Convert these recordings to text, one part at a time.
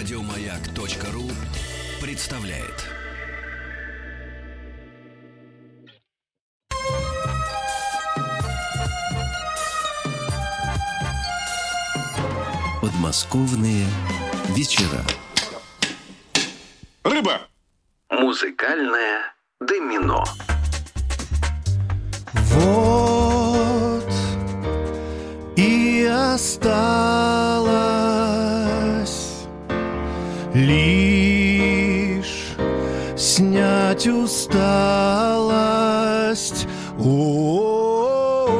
Радиомаяк.ру представляет. Подмосковные вечера. Рыба! Музыкальное домино. Вот и осталось лишь снять усталость. О,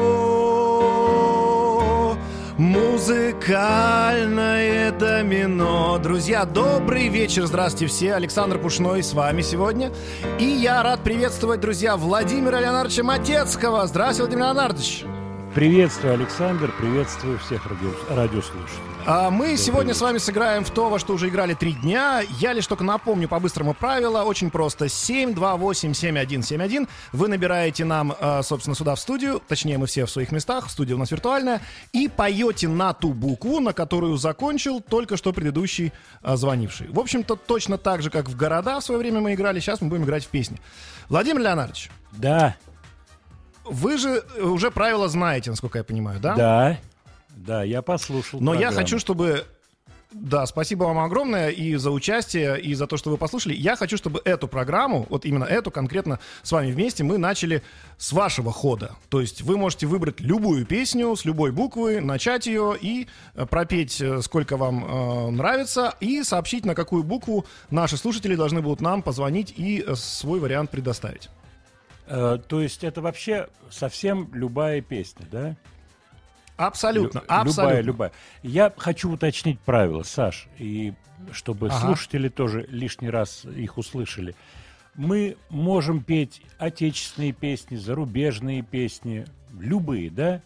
музыкальное домино. Друзья, добрый вечер, здравствуйте все. Александр Пушной с вами сегодня. И я рад приветствовать, друзья, Владимира Леонардовича Матецкого. Здравствуйте, Владимир Леонардович. Приветствую, Александр, приветствую всех радио, радиослушателей. А мы сегодня с вами сыграем в то, во что уже играли три дня. Я лишь только напомню по-быстрому правила. Очень просто. 728-7171. Вы набираете нам, а, собственно, сюда в студию. Точнее, мы все в своих местах. Студия у нас виртуальная. И поете на ту букву, на которую закончил только что предыдущий а, звонивший. В общем-то, точно так же, как в города в свое время мы играли. Сейчас мы будем играть в песни. Владимир Леонардович, Да, вы же уже правила знаете, насколько я понимаю, да? да, да, я послушал. Но я программу. хочу, чтобы... Да, спасибо вам огромное и за участие, и за то, что вы послушали. Я хочу, чтобы эту программу, вот именно эту конкретно с вами вместе, мы начали с вашего хода. То есть вы можете выбрать любую песню с любой буквы, начать ее и э, пропеть, э, сколько вам э, нравится, и сообщить, на какую букву наши слушатели должны будут нам позвонить и э, свой вариант предоставить. Э, то есть это вообще совсем любая песня, да? Абсолютно, Лю- абсолютно. Любая, любая. Я хочу уточнить правила, Саш, и чтобы Ага. слушатели тоже лишний раз их услышали. Мы можем петь отечественные песни, зарубежные песни, любые, да?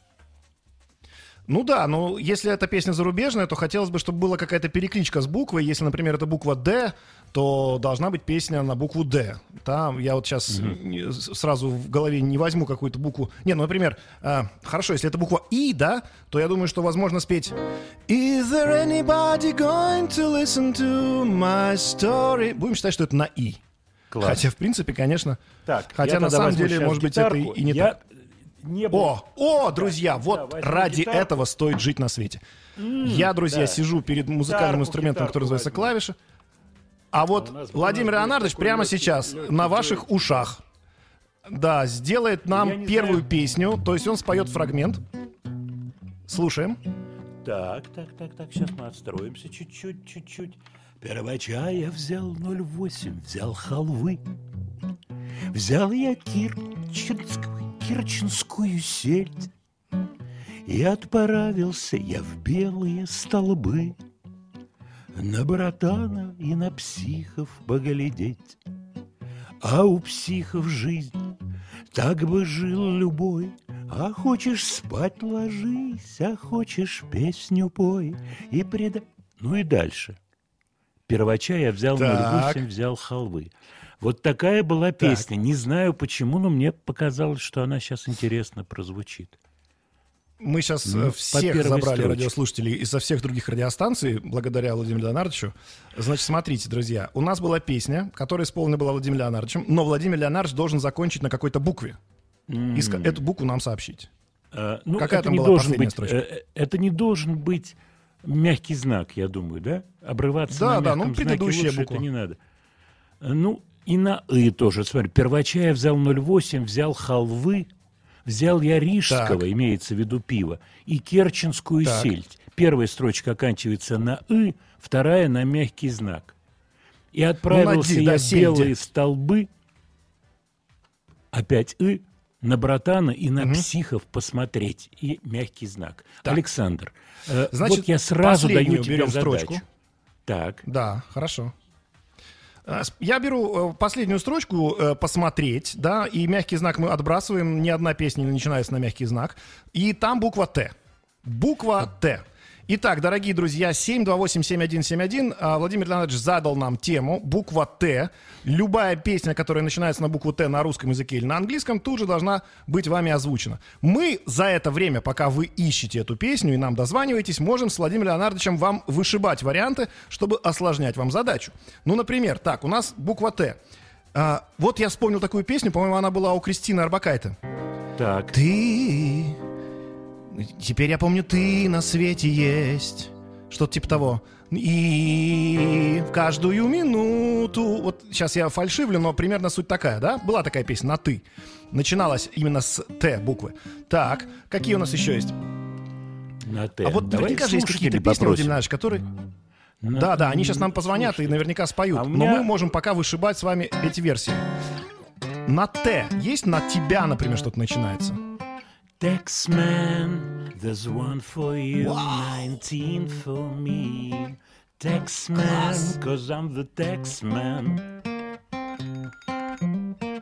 Ну да, но если эта песня зарубежная, то хотелось бы, чтобы была какая-то перекличка с буквой. Если, например, это буква «Д», то должна быть песня на букву «Д». Там я вот сейчас сразу в голове не возьму какую-то букву. Не, ну, например, а, хорошо, если это буква «И», да, то я думаю, что возможно спеть «Is there anybody going to listen to my story?» Будем считать, что это на «И». Класс. Хотя, в принципе, конечно... Так, хотя на самом деле, может быть, это и, гитарку. и не Я так. Не был- О, о, друзья, да, вот возьму ради гитарку. этого стоит жить на свете. Я, друзья, да. сижу перед музыкальным Гитарку, инструментом, который называется возьму. клавиша. А вот у Владимир Леонардович прямо легкий- сейчас легкий на ваших джойстик. ушах, да, сделает нам Я первую знаю. песню, то есть он споет фрагмент. Слушаем. Так, так, так, так, сейчас мы отстроимся чуть-чуть, чуть-чуть. Первочая взял 0,8, взял халвы. Взял я кирчинскую, кирчинскую сельдь. И отправился я в белые столбы На братана и на психов поглядеть. А у психов жизнь так бы жил любой, А хочешь спать ложись, а хочешь песню пой И преда... Ну и дальше. Первача я взял Так. 08, взял халвы. Вот такая была песня. Не знаю почему, но мне показалось, что она сейчас интересно прозвучит. Мы сейчас Ну, по всех забрали строчке. радиослушателей из со всех других радиостанций, благодаря Владимиру Леонардовичу. Значит, смотрите, друзья, у нас была песня, которая исполнена была Владимиром Леонардовичем, но Владимир Леонардович должен закончить на какой-то букве. И ска- эту букву нам сообщить. Э, ну, Какая это там не была должен последняя быть, строчка? э, Это не должен быть мягкий знак, я думаю, да? Обрываться Да, на да, ну, мягком знаке предыдущая лучше буква. это не надо. Э, Ну, и на «и» тоже. Смотри, Первочая взял 0,8, взял халвы, взял я рижского, Так. имеется в виду пиво, и керченскую Так. сельдь. Первая строчка оканчивается на «и», вторая на мягкий знак. И отправился «ди», я в белые столбы, опять «и», на братана и на психов посмотреть. И мягкий знак. Александр, э, Значит, вот я сразу даю тебе задачу. строчку. Так. Да, хорошо. А, Я беру э, последнюю строчку э, посмотреть, да, и мягкий знак мы отбрасываем. Ни одна песня не начинается на мягкий знак. И там буква Т. Буква Т. Итак, дорогие друзья, 728-7171. А, Владимир Леонидович задал нам тему буква Т. Любая песня, которая начинается на букву Т на русском языке или на английском, тут же должна быть вами озвучена. Мы за это время, пока вы ищете эту песню и нам дозваниваетесь, можем с Владимиром Леонардовичем вам вышибать варианты, чтобы осложнять вам задачу. Ну, например, так, у нас буква Т. А, вот я вспомнил такую песню, по-моему, она была у Кристины Арбакайте. Так. Ты... Теперь я помню, ты на свете есть. Что-то типа того. И в каждую минуту... Вот сейчас я фальшивлю, но примерно суть такая, да? Была такая песня на «ты». Начиналась именно с «т» буквы. Так, какие у нас еще есть? На Т. А вот Давай наверняка же есть какие-то песни. Владимир Ильич, которые... На- Да, да, они сейчас нам позвонят и наверняка споют. А у Но меня- мы можем пока вышибать с вами эти версии. На «т» есть на «тебя», например, что-то начинается? Taxman, there's one for you, 19 for me. Taxman, cause I'm the taxman.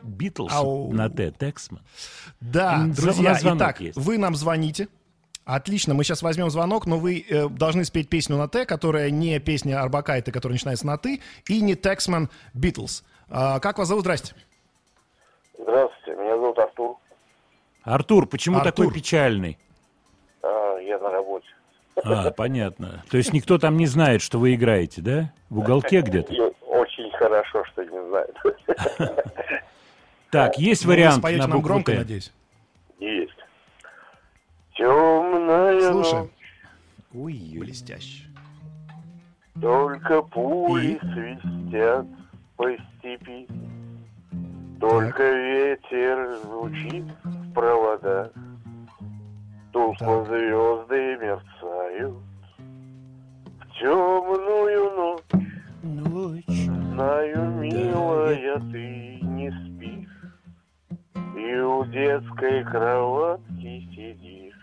Битлз Ау. на Т, Taxman. Да, друзья, итак, есть. вы нам звоните. Отлично, мы сейчас возьмем звонок, но вы э, должны спеть песню на Т, которая не песня Арбакайте, которая начинается на Ты, и не Тексман Битлз. А, как вас зовут? Здрасте. Здравствуйте, меня зовут Артур. Артур, почему Артур. такой печальный? А, я на работе. А, понятно. То есть никто там не знает, что вы играете, да? В уголке где-то? И очень хорошо, что не знает. Так, есть Ну, вариант на нам букву громко, надеюсь. Есть. Темная Слушаем. ночь, Блестяще. только пули свистят по степи. Только ветер звучит в проводах. Тускло звезды мерцают. В темную ночь Ночь. Знаю, милая, ты не спишь И у детской кроватки сидишь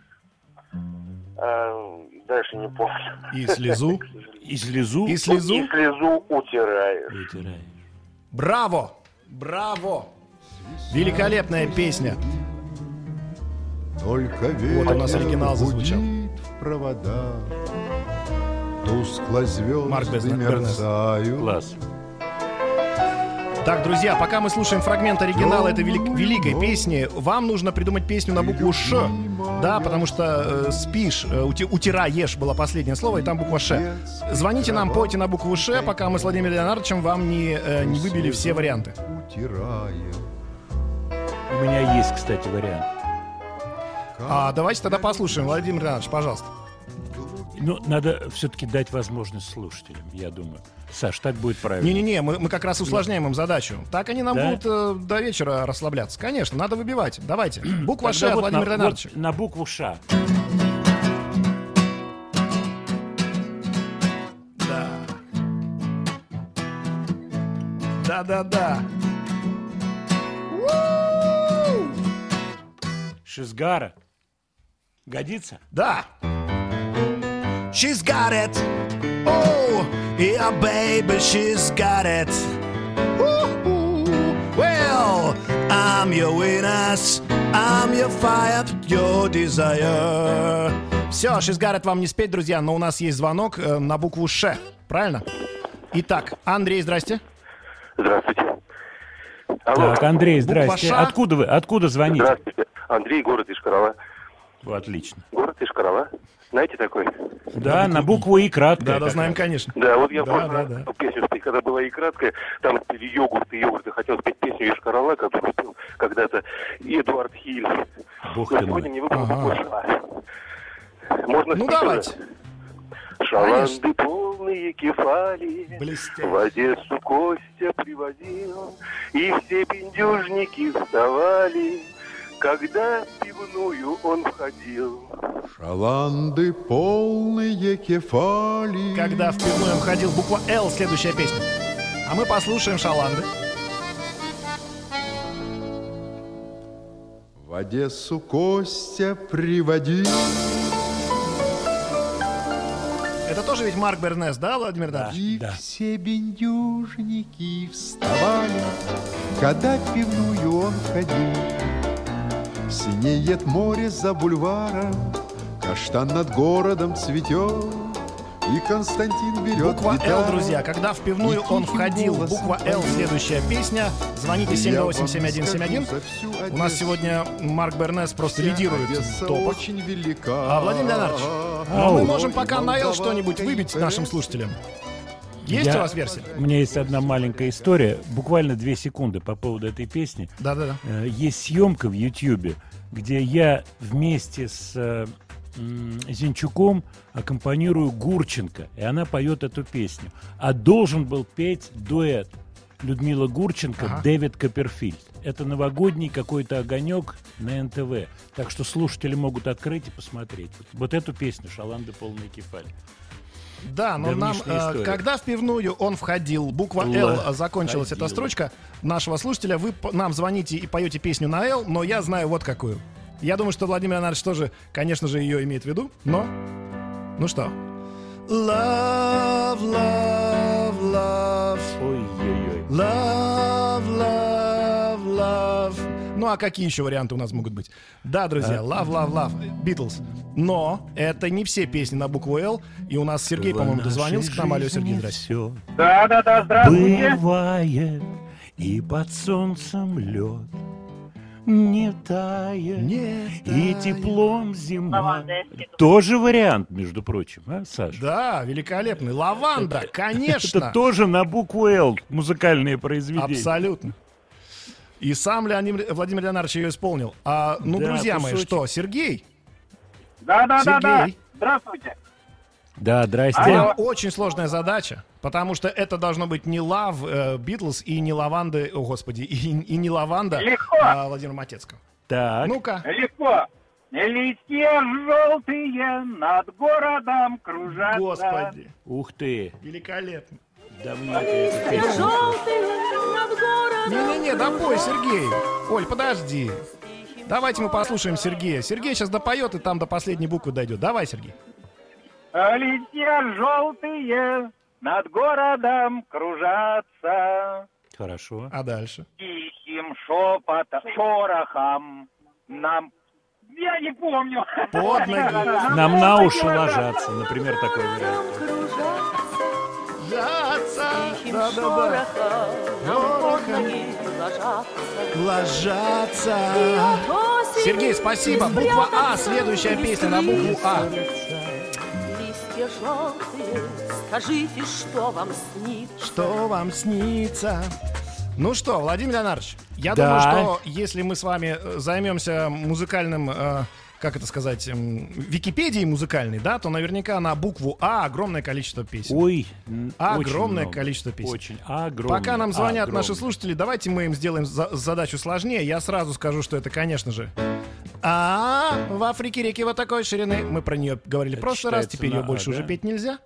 а, Дальше не помню И слезу. И слезу И слезу. И слезу утираешь вытираешь. Браво! Браво! Великолепная песня. Только Вот у нас оригинал зазвучал. в проводах, Тускло Марк звезды мерцают. Класс. Так, друзья, пока мы слушаем фрагмент оригинала этой велик- великой песни, вам нужно придумать песню на букву Ш. Да, потому что э, спишь, э, ути- утираешь было последнее слово, и там буква Ш. Звоните нам, пойте на букву Ш, пока мы с Владимиром Леонардовичем вам не, э, не выбили все варианты. У меня есть, кстати, вариант. А давайте тогда послушаем, Владимир Леонардович, пожалуйста. Ну, надо все-таки дать возможность слушателям, я думаю. Саш, так будет правильно. Не-не-не, мы, мы как раз усложняем им задачу. Так они нам Да? будут э, до вечера расслабляться. Конечно, надо выбивать. Давайте. Буква Ш Тогда вот Владимира на, Леонардовича. вот на букву Ш. Да. Да-да-да. Шизгара. Годится? Да. She's got it. Oh, yeah, baby, she's got it. Well, I'm your witness. I'm your fire, your desire. Все, she's got it вам не спеть, друзья, но у нас есть звонок э, на букву Ш. Правильно? Итак, Андрей, здрасте. Здравствуйте Алло, Так, Андрей, Буква здрасте. Ш. Откуда вы? Откуда звоните? здравствуйте Андрей, город Ишкарова Отлично. Город Ишкарова Знаете такой? Да, на букву И краткая. Да, да, знаем, конечно. Да, вот я Да, просто да, да. песню спеть, когда была и краткая, там пели йогурт и йогурт, и хотел спеть песню Ишкарала, которую пел когда-то Эдуард Хиль. Бог Но ты сегодня мой. не выбрал Ага. Можно Ну, давайте. Шаланды полные кефали, Блестяще. в Одессу Костя приводил, и все пиндюжники вставали, когда в пивную он входил. Шаланды полные кефали. Когда в пивную входил буква Л, следующая песня. А мы послушаем шаланды. В Одессу Костя приводил. Это тоже ведь Марк Бернес, да, Владимир Ильич? И Да. все бендюжники вставали, когда в пивную он ходил. Синеет море за бульваром, Каштан над городом цветет, и Константин берет Буква гитару. Л, друзья. Когда в пивную он входил, буква Л, следующая песня. Звоните Я вам 728-7171. скажу за всю У нас сегодня Марк Бернес просто лидирует в топах. А, Владимир Леонардович, Ау. мы можем пока на Л что-нибудь выбить нашим слушателям. Есть Я- у вас версия? У меня есть одна маленькая история, буквально две секунды по поводу этой песни. Да-да-да. Э, Есть съемка в Ютьюбе, где я вместе с э, Зинчуком аккомпанирую Гурченко, и она поет эту песню. А должен был петь дуэт Людмила Гурченко, Ага. Дэвид Копперфильд. Это новогодний какой-то огонек на НТВ. Так что слушатели могут открыть и посмотреть. Вот, вот эту песню «Шаланды полные кефали». Да, но нам, э, история. когда в пивную он входил, буква Л. Э, закончилась эта Ходил. строчка нашего слушателя, вы нам звоните и поете песню на Л, но я знаю вот какую. Я думаю, что Владимир Леонардович тоже, конечно же, ее имеет в виду, но... Ну что? Love, love, love, Ой-ой-ой. love. Ну а какие еще варианты у нас могут быть? Да, друзья, Love, Love, Love, Beatles. Но это не все песни на букву Л. И у нас Сергей, по-моему, дозвонился к нам. Алло, Сергей, здрасте. Все Да-да-да, здравствуйте. бывает, и под солнцем лед не тает, Не и тает. теплом зима. Тоже вариант, между прочим, а, Саша? Да, великолепный. Лаванда, конечно. Это тоже на букву «Л» музыкальные произведения. Абсолютно. И сам Леонид, Владимир Леонардович ее исполнил. А, ну, Да, друзья мои, кусочек. что, Сергей? Да-да-да-да. Сергей. Здравствуйте. Да, здрасте. Вам очень сложная задача, потому что это должно быть не Лав э, Битлз и не Лаванды, о господи, и, и не Лаванда Легко. а, Владимира Матецкого. Так, Ну-ка. Легко. Листья желтые над городом кружатся. Господи, ух ты, великолепно. Давненько. Не-не-не, допой, Сергей. Оль, подожди. Давайте мы послушаем Сергея. Сергей сейчас допоет и там до последней буквы дойдет. Давай, Сергей. Листья желтые над городом кружатся. Хорошо. А дальше? Тихим шепотом, шорохом нам... Я не помню. Под ноги. Нам на уши ложатся, например, такой вариант. Ложатся. Тихим Да-да-да. шорохом нам под ноги ложатся. Ложатся. Сергей, спасибо. Буква А. Следующая песня на букву А. Листья желтые, скажите, что вам снится. Что вам снится? Ну что, Владимир Леонардович, я Да. думаю, что если мы с вами э, займемся музыкальным, э, как это сказать, м, Википедией музыкальной, да, то наверняка на букву А огромное количество песен. Ой, очень Огромное много. количество песен. Очень огромное. Пока нам звонят огромное. наши слушатели, давайте мы им сделаем за- задачу сложнее. Я сразу скажу, что это, конечно же, а в Африке реки вот такой ширины. Мы про нее говорили в прошлый раз, теперь ее А, больше да? уже петь нельзя.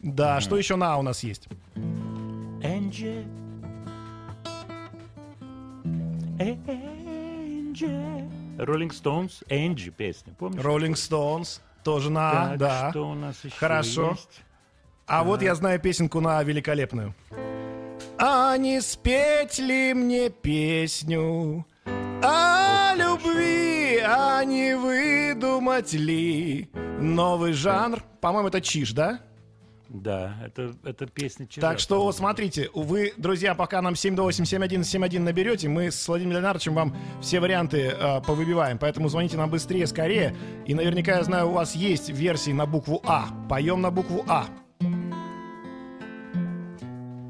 Да, что еще на А у нас есть? Энджи. Энджи. Роллинг Стоунс, Энджи песня, помнишь? Rolling Stones, тоже на А, Так, да. что у нас еще Хорошо. есть? А вот я знаю песенку на А великолепную. А не спеть ли мне песню о любви, а не выдумать ли новый жанр? По-моему, это чиш, да? Да, это, это песня Чижа, Так что, смотрите, вы, друзья, пока нам 728-7171 наберете, мы с Владимиром Леонардовичем вам все варианты э, повыбиваем. Поэтому звоните нам быстрее, скорее. И наверняка, я знаю, у вас есть версии на букву А. Поем на букву А.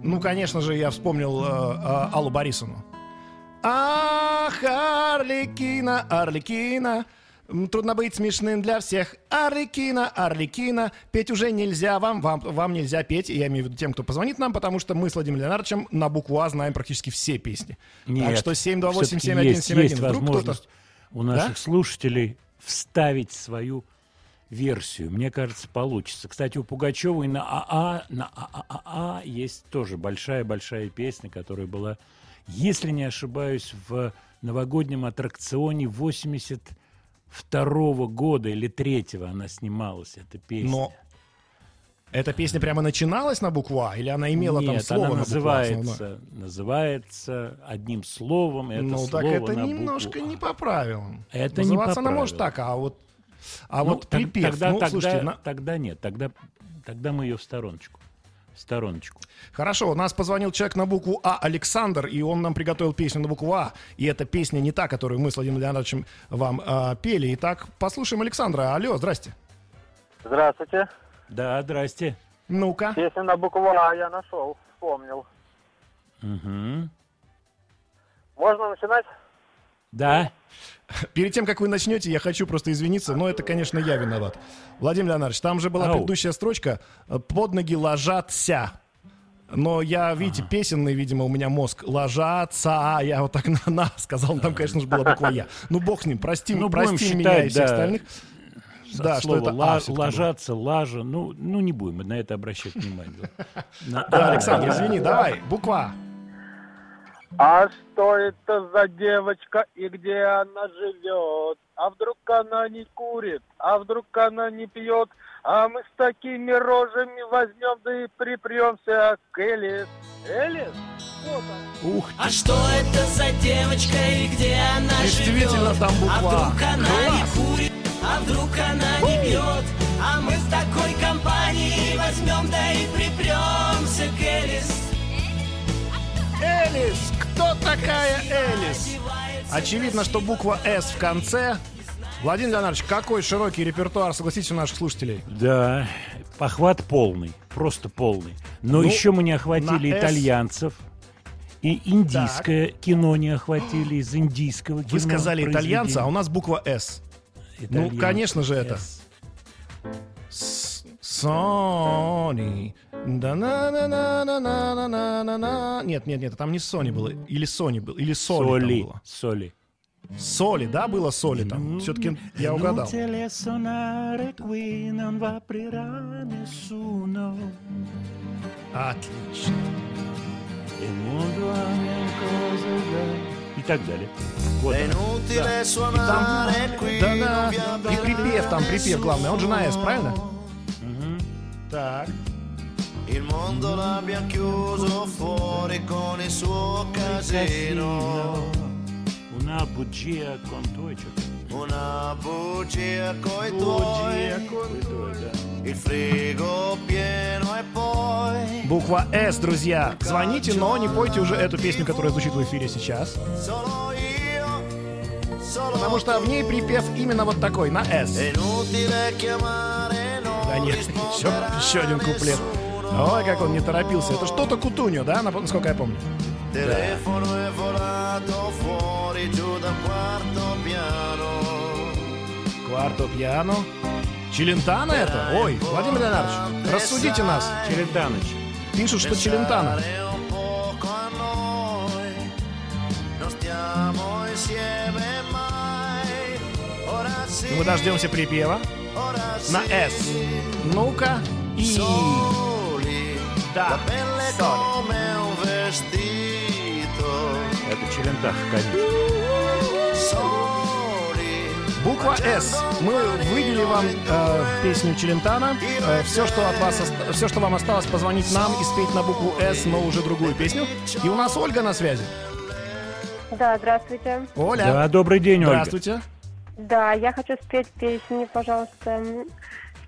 Ну, конечно же, я вспомнил э, э, Аллу Борисовну. Ах, Арлекина, Арлекина, М, Трудно быть смешным для всех. Арлекина, Арлекина. Петь уже нельзя вам, вам, вам нельзя петь. Я имею в виду тем, кто позвонит нам, потому что мы с Владимиром Леонардовичем на букву А знаем практически все песни. так Нет, что всё-таки 728-7171. есть, есть возможность у наших слушателей вставить свою версию. Мне кажется, получится. Кстати, у Пугачевой на АА, на ААА есть тоже большая-большая песня, которая была, если не ошибаюсь, в новогоднем аттракционе 82 года или третьего она снималась, эта песня. Но эта песня прямо начиналась на букву А? Или она имела там Нет, слово она на букву А называется, называется одним словом. Это ну, слово так это на немножко букву не А. по правилам. Это не Называться по она может так, а вот А Ну, вот припев, тогда, ну, тогда, слушайте, на- тогда нет, тогда, тогда мы ее в стороночку. Стороночку. Хорошо, у нас позвонил человек на букву А, Александр, и он нам приготовил песню на букву А. И эта песня не та, которую мы с Владимиром Леонидовичем вам а, пели. Итак, послушаем Александра. Алло, здрасте. Здравствуйте. Да, здрасте. Ну-ка. Песню на букву А я нашел, вспомнил. Мгм. Можно начинать? Да. Перед тем, как вы начнете, я хочу просто извиниться, но это, конечно, я виноват. Владимир Леонидович, там же была Ау. предыдущая строчка э, «Под ноги ложатся». Но я, видите, песенный, видимо, у меня мозг. Ложатся, а я вот так на, на сказал, там, конечно же, была буква «Я». Ну, бог с ним, прости, Ну, прости будем меня считать, и всех да. остальных. Да, что Слово это ла- «А» всё-таки было. ложаться, лажа. Ну, ну, не будем на это обращать внимание. Да, Александр, извини, давай, буква А что это за девочка и где она живет? А вдруг она не курит? А вдруг она не пьет? А мы с такими рожами возьмем, да и припремся к Элис. Элис? Ух А что это за девочка и где она Действительно, живет? там буква А вдруг она Класс. не курит, а вдруг она не пьет? А мы с такой компанией возьмем, да и припремся к Элис. Элис! Кто такая Элис? Очевидно, что буква «С» в конце. Владимир Леонидович, какой широкий репертуар, согласитесь, у наших слушателей. Да, похват полный, просто полный. Но Ну, еще мы не охватили итальянцев. И индийское кино не охватили из индийского кино. Вы сказали итальянца, а у нас буква «С». Ну, Итальянцы. конечно же, это. С. Сони. да на на на на на на на на на Нет, нет, нет, там не Сони было. Или Сони был, или Соли, Соли. там было. Соли. Соли, да, было Соли там. Все-таки я угадал. Aprirà nessuno. Отлично. И так далее. Вот оно. И там, да, да. И припев там, припев главный. Он же на «С», правильно? Так. Il mondo l'abbiamo chiuso fuori con il suo casino. Una bugia con tuoi Una bugia coi tuoi. Il frigo pieno e poi Буква «С», друзья. Звоните, но не пойте уже эту песню, которая звучит в эфире сейчас. Потому что в ней припев именно вот такой, на «С» конечно. Еще, еще один куплет. Ой, как он не торопился. Это что-то Кутуньо, да, насколько я помню? Telefono è volato fuori giù da quarto piano. Quarto piano? Челентано это? Ой, Владимир Леонардович, рассудите нас. Челентаныч. Пишут, что Челентано. Ну, мы дождемся припева на «С». Ну-ка. И... Да. Соли. Это Челентах, конечно. Буква «С». Мы выбили вам э, песню Челентана. все, что от вас, оста- все, что вам осталось, позвонить нам и спеть на букву «С», но уже другую песню. И у нас Ольга на связи. Да, здравствуйте. Оля. Да, добрый день, Ольга. Здравствуйте. Да, я хочу спеть песню, пожалуйста.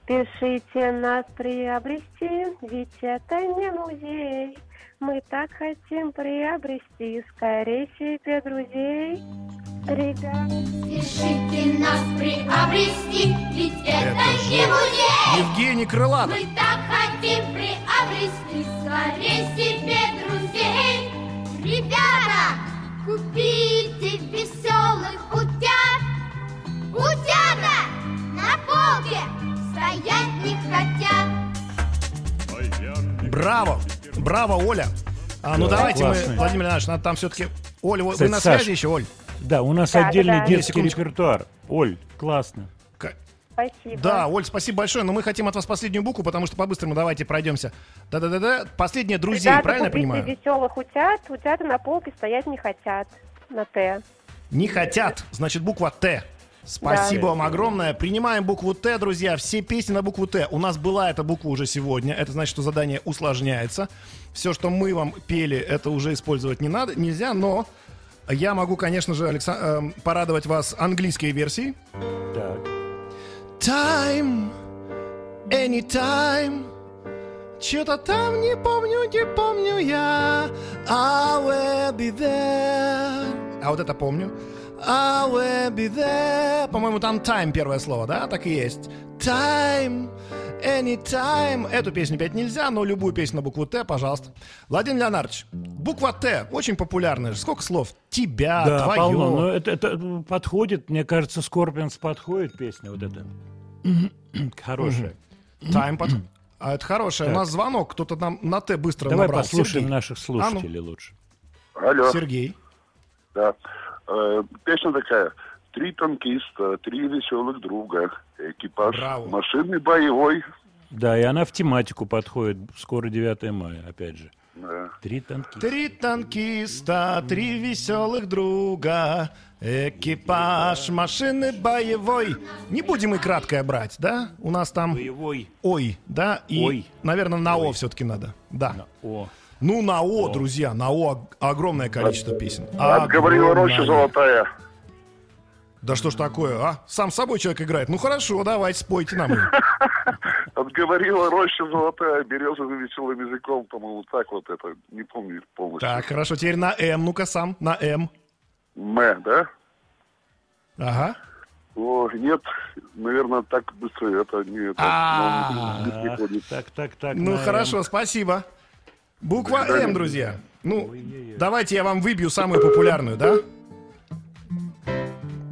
Спешите нас приобрести, ведь это не музей. Мы так хотим приобрести скорее себе друзей. Ребят, Спешите нас приобрести, ведь это, Это не музей. Евгений Крылатов. Мы так хотим приобрести скорее себе друзей. Ребята, купите веселых утят. Утята на полке стоять не хотят. Браво! Браво, Оля! А, ну Да, давайте классно. мы, Владимир Леонидович, надо там все-таки... Оля, вы- вы Кстати, на Саш, связи еще, Оль? Да, у нас Да, отдельный да, детский Секундочку. репертуар. Оль, классно. К- спасибо. Да, Оль, спасибо большое, но мы хотим от вас последнюю букву, потому что по-быстрому давайте пройдемся. Да-да-да-да. Последнее друзей, Ребята, правильно я понимаю? веселых утят. Утята на полке стоять не хотят. На Т. Не хотят, значит, буква Т. Спасибо Да. вам огромное. Принимаем букву Т, друзья. Все песни на букву Т. У нас была эта буква уже сегодня. Это значит, что задание усложняется. Все, что мы вам пели, это уже использовать не надо, нельзя, но я могу, конечно же, Алекса- эм, порадовать вас английской версией. Так. Time, anytime. Что-то там не помню, не помню я. I will be there. А вот это помню. I will be there. По-моему, там time первое слово, да? Так и есть. Time, anytime. Эту песню петь нельзя, но любую песню на букву Т, пожалуйста. Владимир Леонардович, буква Т очень популярная. же. Сколько слов? Тебя, Да, твое. полно. Но это, это подходит, мне кажется, Скорпионс подходит песня вот эта. Хорошая. Time под... А это хорошая. У Так. нас звонок. Кто-то нам на Т быстро Давай набрал. послушаем Сергей. наших А ну. слушателей лучше. Алло. Сергей. Да. Э, песня такая. Три танкиста, три веселых друга, экипаж Браво. машины боевой. Да, и она в тематику подходит. Скоро 9 мая, опять же. Да. Три танки. Три танкиста, три веселых друга, экипаж машины боевой. Не будем и краткое брать, да? У нас там... Боевой. Ой, да? И, Ой. наверное, на О все-таки надо. Да. О. Ну, на О, друзья, на О ог- огромное количество песен. Отговорила роща золотая. Да что ж такое, а? Сам с собой человек играет. Ну хорошо, давайте, спойте нам. Отговорила роща золотая, березовым веселым языком, по-моему, так вот это, не помню полностью. Так, хорошо, теперь на М, ну-ка сам, на М. М, да? Ага. О, нет, наверное, так быстро это не, приходит. Так, так, так. Ну хорошо, спасибо. Буква М, друзья. Ну, давайте я вам выбью самую популярную, да?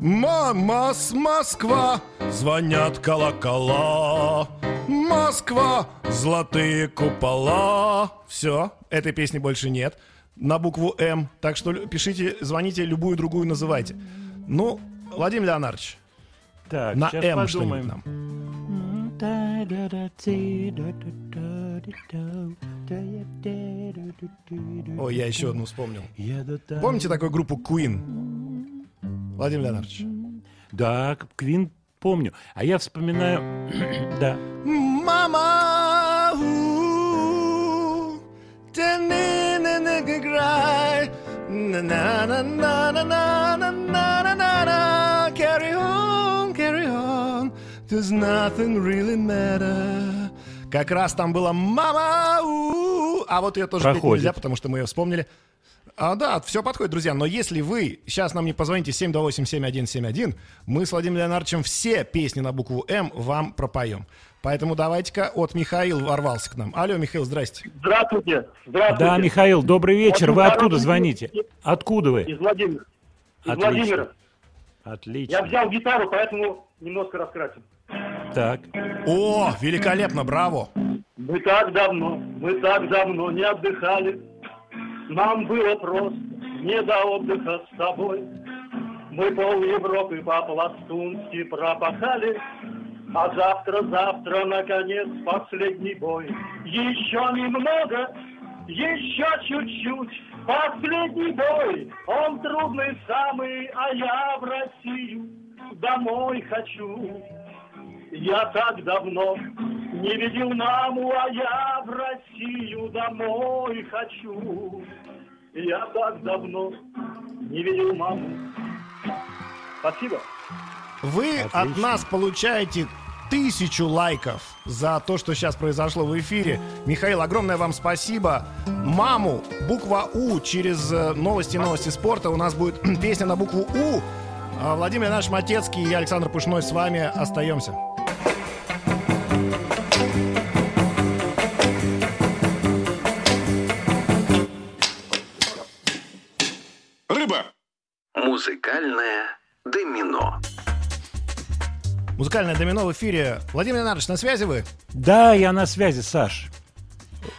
Мама с Москва, звонят колокола. Москва, золотые купола. Все, этой песни больше нет. На букву М. Так что пишите, звоните, любую другую называйте. Ну, Владимир Леонардович, Так, на сейчас М что-нибудь подумаем. нам. Ой, я еще одну вспомнил. Помните такую группу Queen? Владимир Леонардович. Да, Queen помню. А я вспоминаю... да. Мама. Carry on, carry on. Does nothing really matter? Как раз там было мама, у, а вот ее тоже петь Проходит. нельзя, потому что мы ее вспомнили. А, да, все подходит, друзья. Но если вы сейчас нам не позвоните 728-7171, мы с Владимиром Леонардовичем все песни на букву М вам пропоем. Поэтому давайте-ка от Михаил ворвался к нам. Алло, Михаил, здрасте. Здравствуйте. Здравствуйте. Да, Михаил, добрый вечер. Вы откуда звоните? Откуда вы? Из Владимира. Из Отлично. Владимира. Отлично. Я взял гитару, поэтому немножко раскрасим. Так. О, великолепно, браво. Мы так давно, мы так давно не отдыхали. Нам было просто не до отдыха с тобой. Мы пол Европы по-пластунски пропахали, а завтра, завтра, наконец, последний бой. Еще немного, еще чуть-чуть, последний бой. Он трудный самый, а я в Россию домой хочу. Я так давно не видел маму, а я в Россию домой хочу. Я так давно не видел маму. Спасибо. Вы от нас получаете тысячу лайков за то, что сейчас произошло в эфире. Михаил, огромное вам спасибо. Маму, буква У через э, новости, новости спорта. У нас будет песня на букву У. А Владимир наш Матецкий и я, Александр Пушной, с вами остаемся. Рыба. Музыкальное домино. Музыкальное домино в эфире. Владимир Леонардович, на связи вы? Да, я на связи, Саш.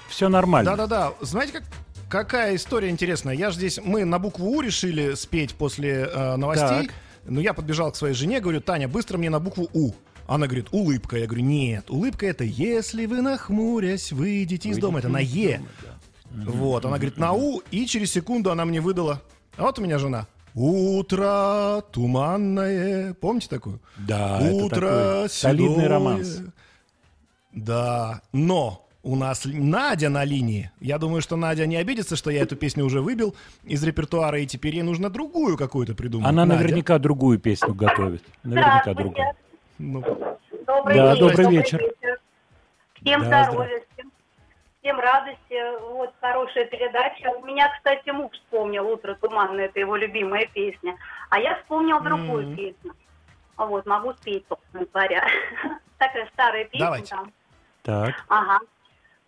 Все нормально. Да-да-да. Знаете, как, какая история интересная? Я же здесь, мы на букву У решили спеть после э, новостей. Так. Но я подбежал к своей жене, говорю, Таня, быстро мне на букву У. Она говорит, улыбка. Я говорю, нет, улыбка это если вы нахмурясь выйдете из дома. Это на Е. Вот, она говорит, на У, и через секунду она мне выдала. А вот у меня жена. Утро туманное. Помните такую? Да, это Утро такой солидный седое. романс. Да, но у нас Надя на линии. Я думаю, что Надя не обидится, что я эту песню уже выбил из репертуара, и теперь ей нужно другую какую-то придумать. Она Надя. наверняка другую песню готовит. Наверняка другую. Ну, Добрый Да, вечер. добрый вечер. Всем Да, здоровья, всем, радости. Вот хорошая передача. У меня, кстати, муж вспомнил «Утро туманное», это его любимая песня. А я вспомнил другую М. песню. Вот, могу спеть, собственно говоря. Такая старая песня Давайте. там. Так. Ага.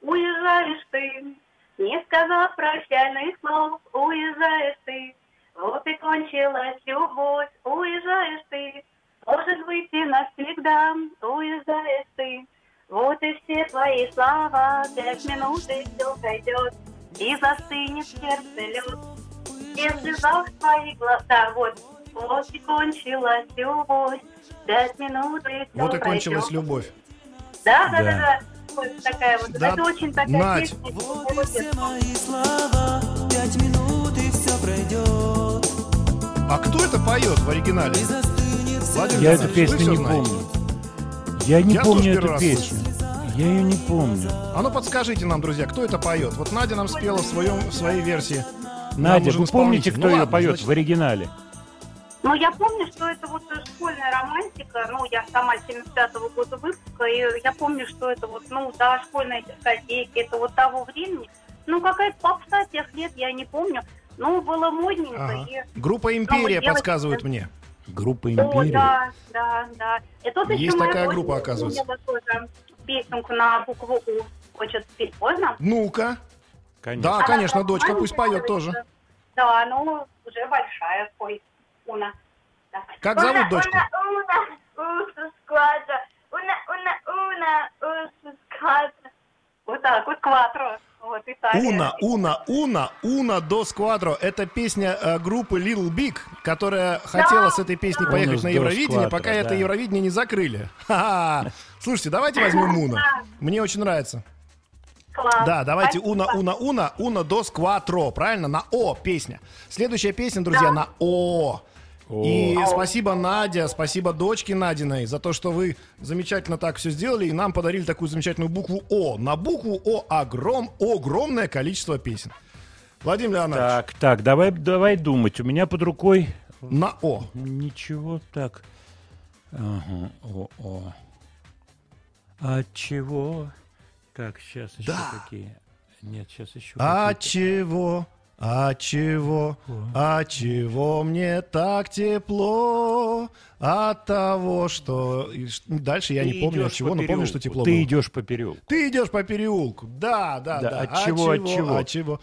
Уезжаешь ты, не сказав прощальных слов, уезжаешь ты. Вот и кончилась любовь, уезжаешь ты. Может быть и навсегда, уезжаешь ты. Вот и все твои слова, пять минут и все пройдет, и застынет сердце лед. И в слезах твоих глазах, вот, вот и кончилась любовь, пять минут и все Вот и кончилась любовь. Да, да, Да. да, да. Вот такая вот. Да. Это очень такая Надь. песня. слова, пять минут и все пройдет. А кто это поет в оригинале? Владимир Я эту песню не помню. Я не Я помню эту раз песню. Я ее не помню. А ну подскажите нам, друзья, кто это поет? Вот Надя нам спела в, своем, в своей версии. Надя, вы помните, кто Ну ее ладно, поет значит, в оригинале? Ну, я помню, что это вот школьная романтика. Ну, я сама 75-го года выпуска, и я помню, что это вот, ну, да, школьные дискотеки, это вот того времени. Ну, какая-то попса тех лет, я не помню. Ну, было модненько. Ага. И... Группа Ну, «Империя» девочки- подсказывает мне. Группа О, «Империя». да, да, да. И тут Есть такая группа, оказывается. тоже песенку на букву У. Хочет спеть поздно? Ну-ка. Конечно. Да, Она конечно, дочка, пусть поет тоже. Да, ну, уже большая, ой, Уна. Да. Как зовут дочку? Una, una, squadra. Una, una, una, una, squadra. Вот так вот, кватро. Вот, Италия. Уна, Уна, Уна, Уна до Сквадро. Это песня э, группы Little Big, которая хотела с этой песней поехать Унус на Евровидение, Сквадро, пока да. это Евровидение не закрыли. Ха-ха. Слушайте, давайте возьмем Уна. Мне очень нравится. Класс. Да, давайте Спасибо. Уна, Уна, Уна, Уна до Скватро. Правильно? На О песня. Следующая песня, друзья, на О. И О. спасибо, Надя, спасибо дочке Надиной за то, что вы замечательно так все сделали и нам подарили такую замечательную букву О. На букву О огром, огромное количество песен. Владимир Леонидович, Так, так, давай, давай думать. У меня под рукой на О. ничего так. Ага, о, о. От чего? Так, сейчас еще Да. какие? Нет, сейчас еще А какие-то. чего? А чего? А чего мне так тепло? От того, что... ш- Дальше я Ты не помню от чего, по но помню, что тепло Ты было. идешь по переулку. Ты идешь по переулку. Да, да, Да, да. от А чего, от чего? От чего?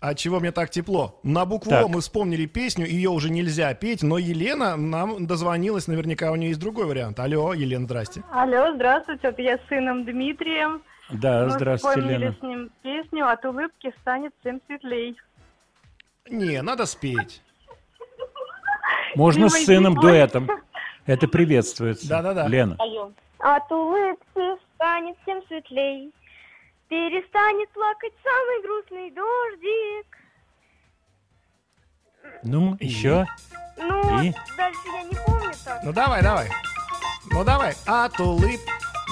От чего мне так тепло? На букву Так. О мы вспомнили песню, ее уже нельзя петь, но Елена нам дозвонилась, наверняка у нее есть другой вариант. Алло, Елена, здрасте. Алло, здравствуйте, вот я с сыном Дмитрием. Да, Мы здравствуйте, Лена. с ним песню «От улыбки станет всем светлей». Не, надо спеть. Можно с сыном дуэтом. Это приветствуется. Да-да-да. Лена. От улыбки станет всем светлей, перестанет плакать самый грустный дождик. Ну, еще. Ну, И? дальше я не помню так. Ну давай, давай. Ну давай. От улыб.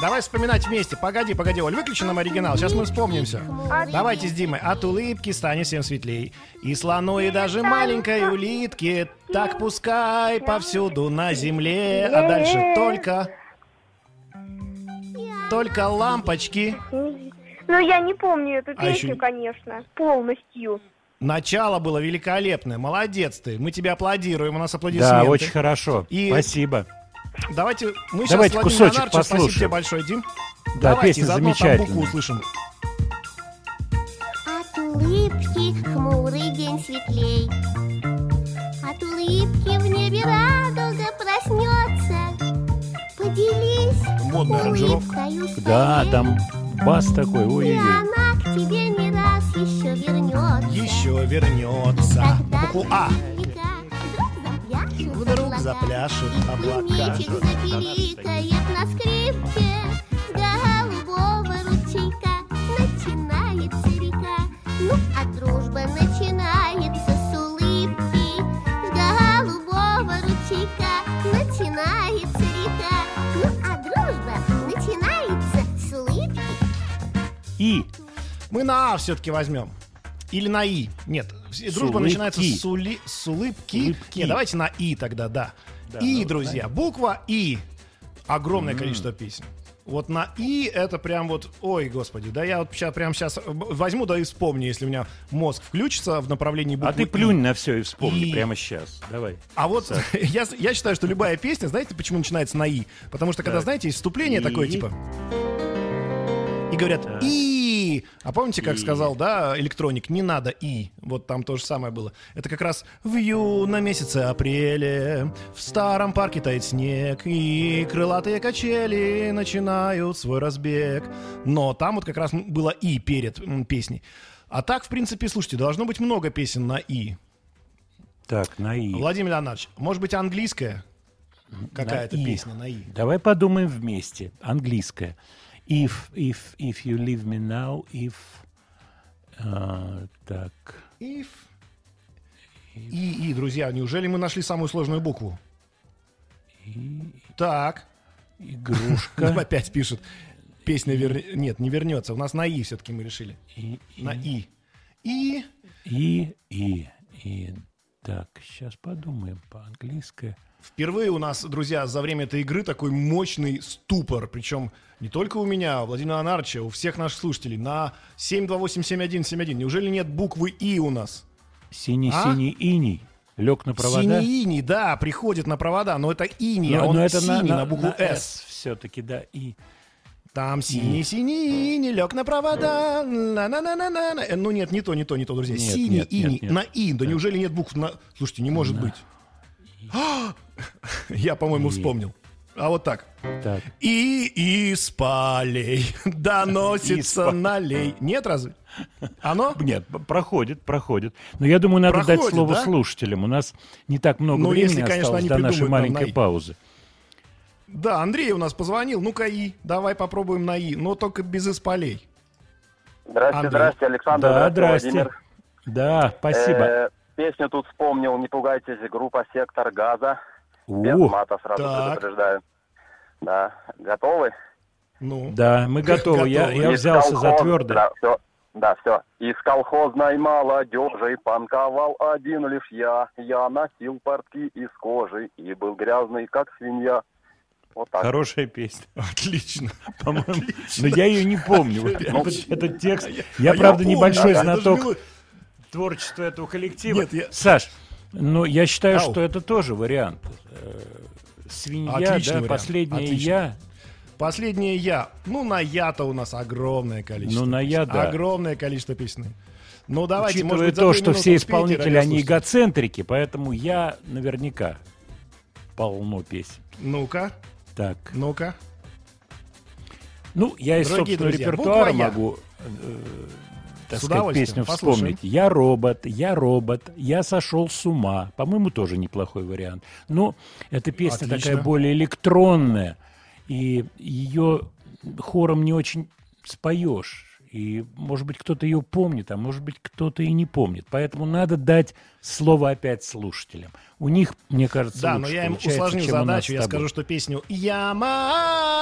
Давай вспоминать вместе. Погоди, погоди, Оль, выключи нам оригинал. Сейчас мы вспомним все. Давайте с Димой. От улыбки станет всем светлей. И слону, и даже маленькой улитке. Так пускай повсюду на земле. А дальше только... Только лампочки. Ну, я не помню эту А песню, еще- конечно, полностью. Начало было великолепное. Молодец ты. Мы тебе аплодируем. У нас аплодисменты. Да, очень хорошо. И- Спасибо. Давайте мы Давайте сейчас кусочек Спасибо послушаем. тебе большое, Дим. Да, Давайте песня заодно там замечательная. букву услышим. От улыбки хмурый день светлей, От улыбки в небе радуга проснется. Поделись Модная аранжировка. Да, там бас такой. И Ой-ой-ой. она к тебе не раз еще вернется. Еще вернется. Букву А. И вдруг запляшут облака. Мечик запиликает на скрипке С голубого ручейка начинается река Ну, а дружба начинается с улыбки С голубого ручейка начинается река Ну, а дружба начинается с улыбки И. Мы на А все-таки возьмем. Или на И. Нет, дружба улыбки. начинается с, ули- с улыбки. Улыбки. Нет, давайте на И тогда, да. Да, И, ну, друзья, буква И. Огромное количество песен. Вот на И это прям вот, ой, господи, да я вот сейчас прям сейчас возьму, да и вспомню, если у меня мозг включится в направлении буквы А ты плюнь на все и вспомни И. прямо сейчас. Давай. А вот я, я считаю, что любая песня, знаете, почему начинается на И? Потому что когда, знаете, есть вступление такое, типа... Говорят «И». А помните, как И. сказал, да, электроник, не надо «И». Вот там то же самое было. Это как раз в на месяце апреле в старом парке тает снег, и крылатые качели начинают свой разбег. Но там вот как раз было «И» перед песней. А так, в принципе, слушайте, должно быть много песен на «И». Так, на И. Владимир Леонардович, может быть, английская какая-то песня на «И»? Давай подумаем вместе. Английская. If, if, if you leave me now, if... а, так. If. И, и, друзья, неужели мы нашли самую сложную букву? Так. Игрушка. Опять пишет. Песня вер... Нет, не вернется. У нас на И все-таки мы решили. И, На И. И. И, и, и. Так, сейчас подумаем по-английски. Впервые у нас, друзья, за время этой игры такой мощный ступор. Причем не только у меня, а у Владимира Леонардовича, у всех наших слушателей. На 728-7171. Неужели нет буквы И у нас? Синий-синий иней. Лег на провода. Синий иней, да, приходит на провода, но это иней, Но- а он но это на- синий на, на- букву на «С». Все-таки, да, и. Там синий-синий иней лег на провода. на-на-на-на-на. Э, Ну нет, не то, не то, не то, друзья. Нет, синий нет, нет, иней нет. на И. Да неужели нет букв на... Слушайте, не может быть. Я, по-моему, вспомнил. А вот так. Так. И из полей доносится налей. Нет разве? Оно? Нет, проходит, проходит. Но я думаю, надо дать Проходит, слово да? слушателям. У нас не так много Ну, времени если, конечно, осталось они до нашей маленькой на паузы. Да, Андрей у нас позвонил. Ну-ка И. Давай попробуем на И. Но только без из полей. Здрасте, Андрей. здрасте, Александр. Да, здрасте, здрасте. Владимир. Да, спасибо. Э, песню тут вспомнил, не пугайтесь, группа «Сектор газа». Без О, мата сразу так. предупреждаю. Да, готовы? Ну. Да, мы готовы. Я, Готовы. я взялся за колхоз- твердое. Да, все. Да, все. Из колхозной молодежи панковал один лишь я. Я носил портки из кожи и был грязный, как свинья. Вот так. Хорошая песня. Отлично. По-моему. Но я ее не помню. Ну, этот, текст. а Я, я правда, помню, небольшой да, даже знаток творчества этого коллектива. Нет, я- Саш, ну я считаю, Ау. что это тоже вариант. Э, Свинья, Отличный да, вариант. последняя Отлично. я. Последнее я. Ну, на я-то у нас огромное количество. Ну, на я, песен. да. Огромное количество песен. Ну, давайте, Учитывая может быть, то, что все исполнители, они радиослушатели? эгоцентрики, поэтому я наверняка полно песен. Ну-ка, Так, ну-ка. ну, я из Дорогие собственного друзья, репертуара могу, э, так сказать, песню послушаем. вспомнить. Я робот, я робот, я сошел с ума. По-моему, тоже неплохой вариант. Но эта песня Отлично. такая более электронная, и ее хором не очень споешь. И, может быть, кто-то ее помнит, а может быть, кто-то и не помнит. Поэтому надо дать слово опять слушателям. У них, мне кажется, Да, но я им усложню задачу. Я скажу, что песню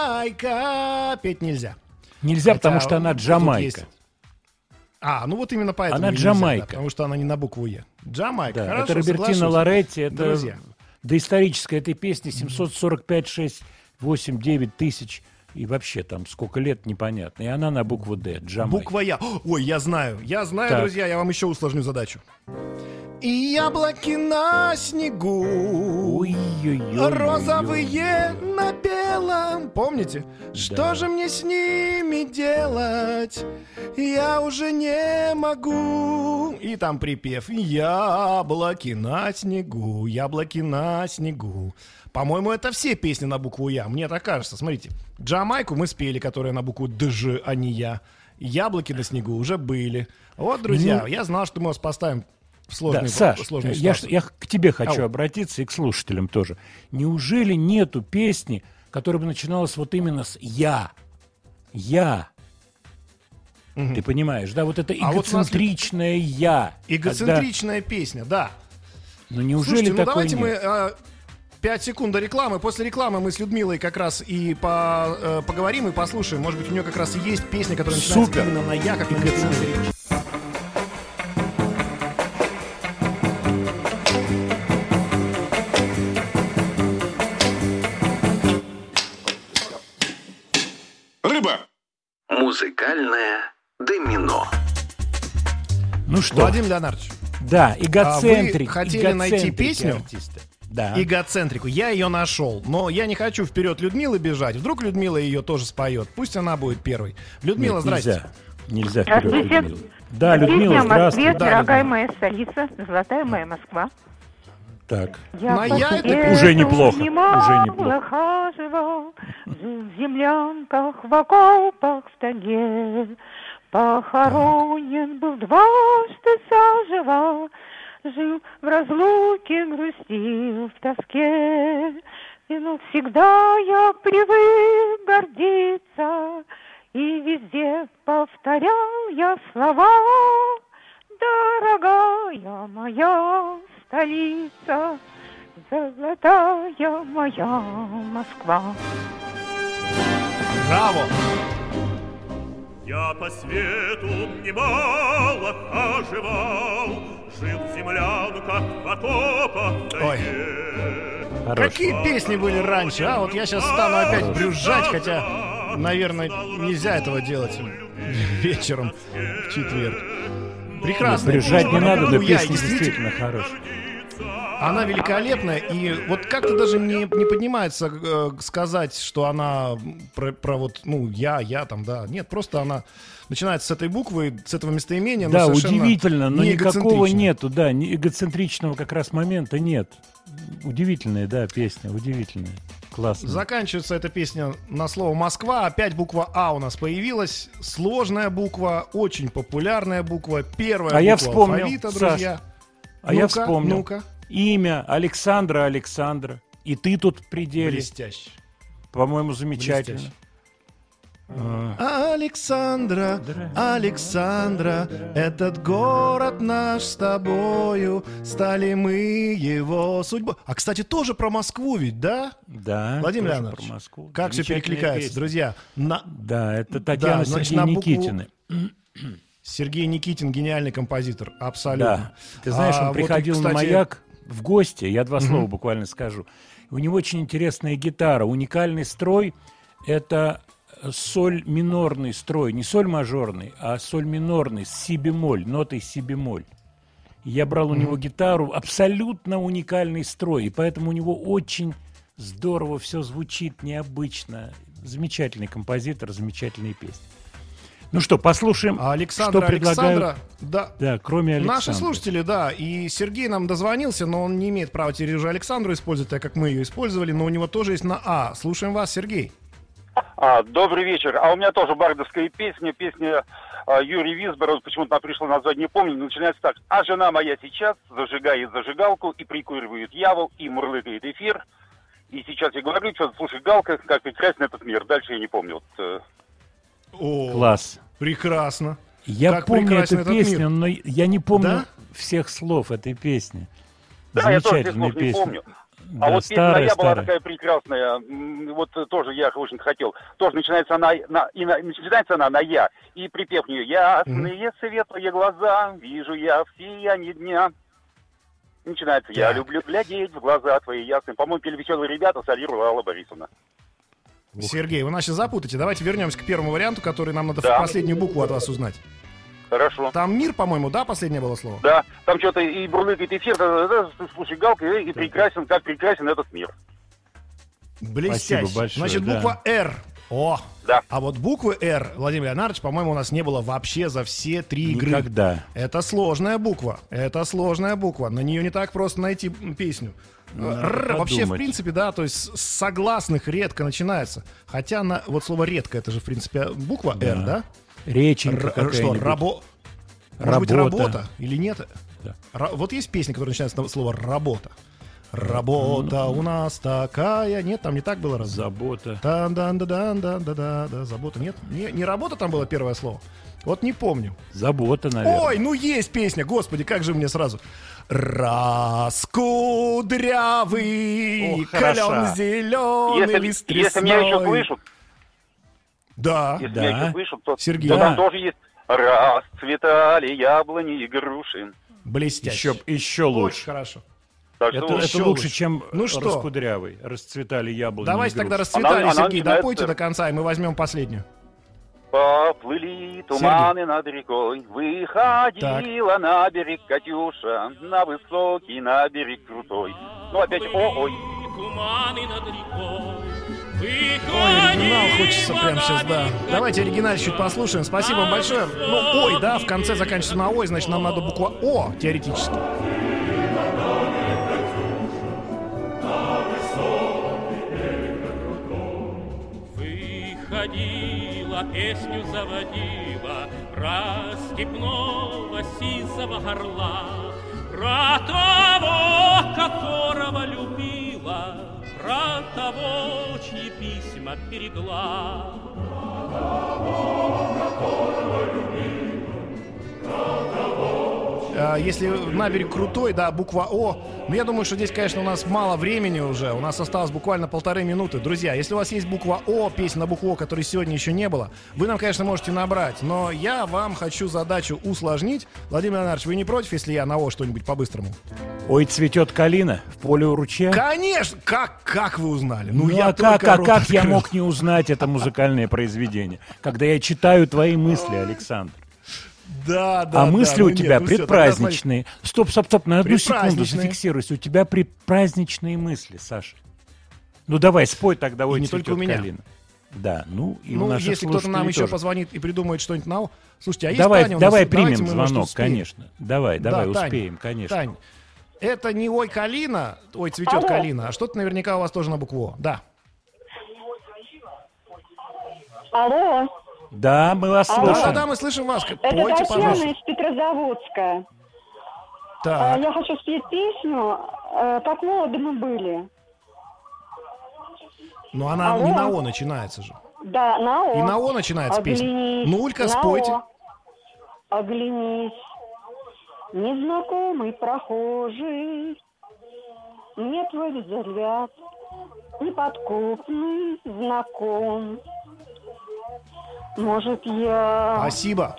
«Ямайка» петь нельзя. Нельзя, Хотя потому что она Джамайка. есть- А, ну вот именно поэтому. Она и нельзя, да, Джамайка. потому что она не на букву Е. Джамайка. Да, Хорошо, это Робертино соглашусь. Лоретти, это Друзья. доисторическая этой песни 745, 6, 8, 9 тысяч. И вообще там сколько лет, непонятно. И она на букву Д, Джамайка. Буква Я. Ой, я знаю. Я знаю, Так. друзья, я вам еще усложню задачу. И яблоки на снегу, Ой-ой-ой. розовые на белом. Помните? Что Да. же мне с ними делать? Я уже не могу. И там припев. Яблоки на снегу, яблоки на снегу. По-моему, это все песни на букву Я. Мне так кажется. Смотрите, Джамайку мы спели, которая на букву ДЖ, а не Я. Яблоки на снегу уже были. Вот, друзья, ну, я знал, что мы вас поставим в сложную, да, Саш, в сложную ситуацию. я, я к тебе хочу Ау. обратиться и к слушателям тоже. Неужели нету песни, которая бы начиналась вот именно с «я»? «Я». Угу. Ты понимаешь, да? Вот это эгоцентричное а вот «я». Эгоцентричная когда... песня, да. Но неужели Слушайте, ну такой давайте нет? мы... А 5 секунд до рекламы. После рекламы мы с Людмилой как раз и по, э, поговорим и послушаем. Может быть, у нее как раз и есть песня, которая начинается Супер. именно на «я», как на «я». музыкальное домино. Ну что? Вадим Леонардович. Да, эгоцентрик. А вы хотели эгоцентрики найти песню? Артиста. Да. Эгоцентрику. Я ее нашел. Но я не хочу вперед Людмилы бежать. Вдруг Людмила ее тоже споет. Пусть она будет первой. Людмила, Нет, здрасте. Нельзя. Нельзя вперед Здравствуйте. Людмилу. Да, Людмила, Москве, здравствуй. дорогая моя столица, золотая моя Москва. Так. Я На по я это Уже неплохо, уже неплохо. хаживал, в землянках, в окопах, в тайге. Похоронен был дважды заживо, Жил в разлуке, грустил в тоске. И навсегда я привык гордиться, И везде повторял я слова, Дорогая моя столица, Золотая моя Москва. Браво! Я по свету немало хаживал, Жил в землянках, в окопах, в Ой. Хорош. Какие песни были раньше, а? Вот я сейчас стану опять брюзжать, хотя, наверное, нельзя этого делать вечером в четверг. Прекрасно. Брюзжать не надо, но Ну, я песня действительно- действительно хорошая. Она великолепная, и вот как-то даже не, не поднимается э, сказать, что она про, про вот, ну, я, я там, да. Нет, просто она начинается с этой буквы, с этого местоимения. Да, удивительно, но никакого нету, да, не эгоцентричного как раз момента нет. Удивительная, да, песня, удивительная. Классно. Заканчивается эта песня на слово Москва. Опять буква А у нас появилась. Сложная буква, очень популярная буква. Первая А я буква вспомнил, алфавита, Саш. друзья. А я Ну-ка, вспомнил. Ну-ка. Имя Александра Александра. И ты тут в пределе. Блестяще. По-моему, замечательно. Блестяще. А, Александра, Александра, этот город наш с тобою, стали мы его судьбой. А, кстати, тоже про Москву ведь, да? Да. Владимир Леонидович, про Москву. как все перекликается, песня. друзья. На... Да, это Татьяна Да, значит, Сергей на букву- Никитины. Сергей Никитин, гениальный композитор, абсолютно. Да. Ты знаешь, А, он вот и, приходил на кстати, маяк в гости, я два слова буквально скажу. У него очень интересная гитара, уникальный строй. Это соль минорный строй, не соль мажорный, а соль минорный с си бемоль, нотой си бемоль. Я брал у него гитару, абсолютно уникальный строй, и поэтому у него очень здорово все звучит, необычно. Замечательный композитор, замечательные песни. Ну что, послушаем, А Александра, что предлагают. Александра, да. Да, кроме Александра. Наши слушатели, да, и Сергей нам дозвонился, но он не имеет права теперь уже Александру использовать, так как мы ее использовали, но у него тоже есть на А. Слушаем вас, Сергей. А, добрый вечер. А у меня тоже бардовская песня. Песня а, Юрий Висбор. Вот Почему-то она пришла назвать, не помню. Начинается так. А жена моя сейчас зажигает зажигалку и прикуривает явол, и мурлыкает эфир. И сейчас я говорю, что слушай, Галка, как прекрасен этот мир. Дальше я не помню. Вот, э, О, Класс. Прекрасно. Я Как помню эту песню, мир. но я не помню Да? всех слов этой песни. Да, я тоже всех слов не песня. помню. Да, а вот песня старая, «Я» была старая. такая прекрасная. Вот э, тоже я очень хотел. Тоже начинается она на, и на- начинается она на «Я». И припев нее «Ясные светлые глаза, вижу я в сиянии дня». Начинается «Я Так. люблю глядеть в глаза твои ясные». По-моему, пели «Веселые ребята», солировала Алла Борисовна. Сергей, вы нас сейчас запутаете. Давайте вернемся к первому варианту, который нам надо Да. последнюю букву от вас узнать. Хорошо. Там мир, по-моему, да, последнее было слово? Да, там что-то и бурлыкает эфир, да, да, да, слушай, Галка, и, и прекрасен, как прекрасен этот мир. Блестяще. Спасибо большое, Значит, да. буква Р. О! Да. А вот буквы Р, Владимир Леонардович, по-моему, у нас не было вообще за все три игры. Никогда. Это сложная буква. Это сложная буква. На нее не так просто найти песню. Надо Р, вообще, в принципе, да, то есть с согласных редко начинается. Хотя на вот слово редко, это же, в принципе, буква Да. Р, да? Реченька Р- Что, рабо... Может быть, Работа. или нет? Да. Ра- Вот есть песня, которая начинается на слово работа. Работа у нас такая. Нет, там не так было раз. Забота. дан да дан дан да да да Забота. Нет? Не, не работа там было первое слово. Вот не помню. Забота, наверное. Ой, ну есть песня, господи, как же мне сразу. Раскудрявый, клен зеленый, Если, лист если меня еще слышат, Да. если Да. меня еще слышат, то, Сергей. то там Да. тоже есть «Расцветали яблони и груши». Блестяще. Еще, еще Очень лучше. хорошо. Так Это, что это лучше, лучше. чем Ну что? раскудрявый. Расцветали яблони. Давайте и тогда расцветали, Она- она Сергей, начинается- допойте до конца, и мы возьмем последнюю. Поплыли туманы над рекой, выходила на берег Катюша, на высокий, на берег крутой. Ну опять ой-ой. Туманы над рекой. Ой, оригинал хочется прямо сейчас, да. Давайте оригинал чуть послушаем. Спасибо вам большое. Ну, ой, да, в конце заканчивается на ой, значит, нам надо буква О, теоретически. Выходила, песню заводила Про степного сизого горла Про того, которого любила Про того, чьи письма берегла. А, Если на берег крутой, да, буква О. Но я думаю, что здесь, конечно, у нас мало времени уже. У нас осталось буквально полторы минуты. Друзья, если у вас есть буква О, песня на букву О, которой сегодня еще не было, вы нам, конечно, можете набрать. Но я вам хочу задачу усложнить. Владимир Леонардович, вы не против, если я на О что-нибудь по-быстрому? Ой, цветет калина в поле у ручья. Конечно! Как, как вы узнали? Ну, я а как, а как я мог не узнать это музыкальное произведение, когда я читаю твои мысли, Александр? Да, да, а да, мысли ну у нет, тебя ну всё, тогда предпраздничные. Стоп, стоп, стоп, на одну секунду зафиксируйся. У тебя предпраздничные мысли, Саша. Ну давай, спой тогда «Ой, И не только у меня. калина». Да, ну и у Ну, наших если кто-то нам еще тоже. позвонит и придумает что-нибудь на О. Слушайте, а есть Давай, Таня у нас? давай Давайте примем может, звонок, конечно. Давай, Да, давай, Тань, успеем, конечно. Тань, это не ой калина, ой цветет Алло. калина, а что-то наверняка у вас тоже на букву О. Да. Алло, Да, мы вас Алло. Да, слушаем. да, мы слышим вас. это Пойте, Татьяна пожалуйста. из Петрозаводска. Так. Э, Я хочу спеть песню э, «Как молоды мы были». Но она Алло. не на О начинается же. Да, на О. И на О начинается песня. Оглянись, Ну, Улька, на спойте. О. Оглянись, незнакомый прохожий, Мне твой взгляд неподкупный знаком. Может, я... Спасибо.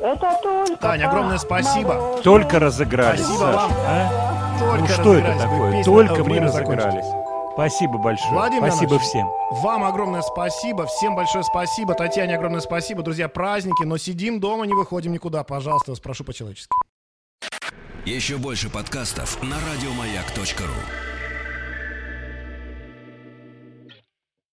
Это только... Таня, огромное спасибо. морозу. Только разыгрались, Спасибо Саша, вам. а? Только ну что это разыгрались. такое? Только мы разыгрались. Спасибо большое. Владимир Спасибо Иванович, всем. Вам огромное спасибо, всем большое спасибо, Татьяне огромное спасибо, друзья, праздники, но сидим дома, не выходим никуда, пожалуйста, вас прошу по-человечески. Еще больше подкастов на радиомаяк.ру.